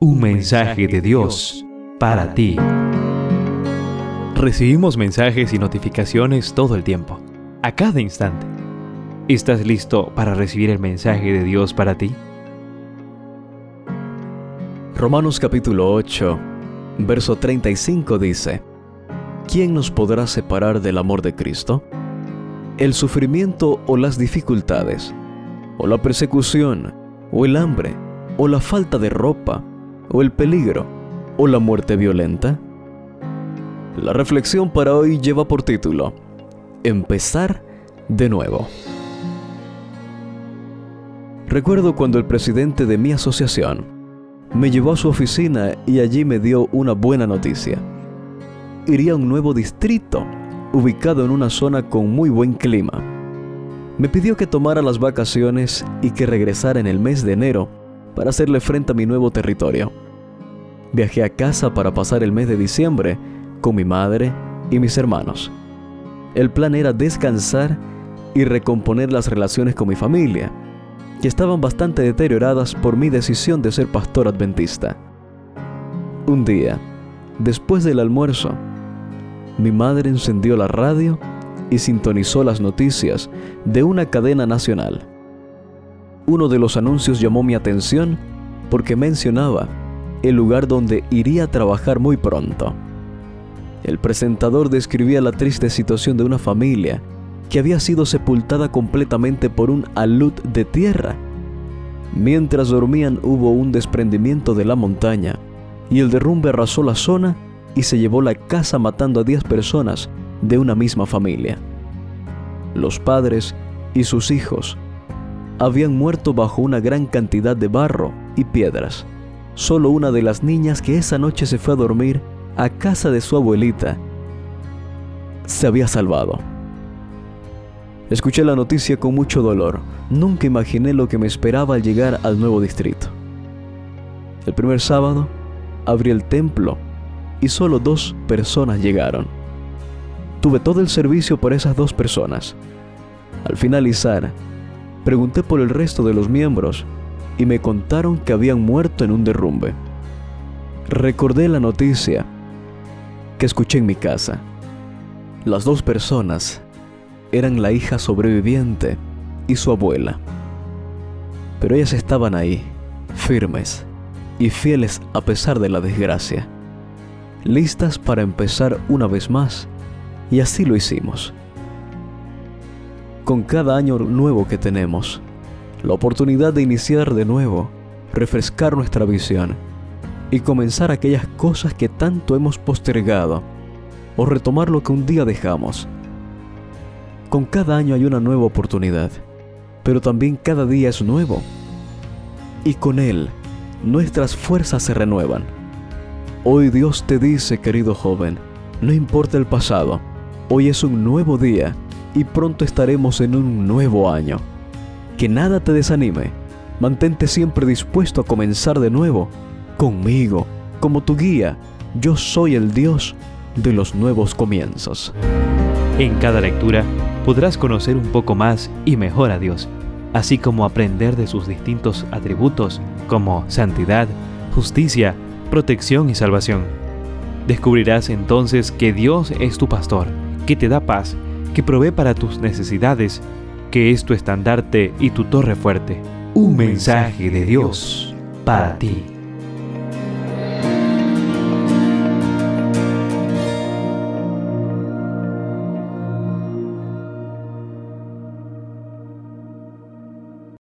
Un mensaje de Dios para ti. Recibimos mensajes y notificaciones todo el tiempo, a cada instante. ¿Estás listo para recibir el mensaje de Dios para ti? Romanos capítulo 8, verso 35 dice, ¿quién nos podrá separar del amor de Cristo? ¿El sufrimiento o las dificultades? ¿O la persecución? ¿O el hambre? ¿O la falta de ropa? O el peligro o la muerte violenta? La reflexión para hoy lleva por título Empezar de nuevo. Recuerdo cuando el presidente de mi asociación me llevó a su oficina y allí me dio una buena noticia. Iría a un nuevo distrito, ubicado en una zona con muy buen clima. Me pidió que tomara las vacaciones y que regresara en el mes de enero para hacerle frente a mi nuevo territorio. Viajé a casa para pasar el mes de diciembre con mi madre y mis hermanos. El plan era descansar y recomponer las relaciones con mi familia, que estaban bastante deterioradas por mi decisión de ser pastor adventista. Un día, después del almuerzo, mi madre encendió la radio y sintonizó las noticias de una cadena nacional uno de los anuncios llamó mi atención porque mencionaba el lugar donde iría a trabajar muy pronto. El presentador describía la triste situación de una familia que había sido sepultada completamente por un alud de tierra. Mientras dormían hubo un desprendimiento de la montaña y el derrumbe arrasó la zona y se llevó la casa matando a 10 personas de una misma familia. Los padres y sus hijos habían muerto bajo una gran cantidad de barro y piedras. Solo una de las niñas que esa noche se fue a dormir a casa de su abuelita se había salvado. Escuché la noticia con mucho dolor. Nunca imaginé lo que me esperaba al llegar al nuevo distrito. El primer sábado abrí el templo y solo dos personas llegaron. Tuve todo el servicio por esas dos personas. Al finalizar, Pregunté por el resto de los miembros y me contaron que habían muerto en un derrumbe. Recordé la noticia que escuché en mi casa. Las dos personas eran la hija sobreviviente y su abuela. Pero ellas estaban ahí, firmes y fieles a pesar de la desgracia, listas para empezar una vez más, y así lo hicimos con cada año nuevo que tenemos. La oportunidad de iniciar de nuevo, refrescar nuestra visión y comenzar aquellas cosas que tanto hemos postergado o retomar lo que un día dejamos. Con cada año hay una nueva oportunidad, pero también cada día es nuevo. Y con él, nuestras fuerzas se renuevan. Hoy Dios te dice, querido joven, no importa el pasado, hoy es un nuevo día y pronto estaremos en un nuevo año. Que nada te desanime, mantente siempre dispuesto a comenzar de nuevo, conmigo, como tu guía. Yo soy el Dios de los nuevos comienzos. En cada lectura podrás conocer un poco más y mejor a Dios, así como aprender de sus distintos atributos como santidad, justicia, protección y salvación. Descubrirás entonces que Dios es tu pastor, que te da paz que provee para tus necesidades, que es tu estandarte y tu torre fuerte. Un mensaje de Dios para ti.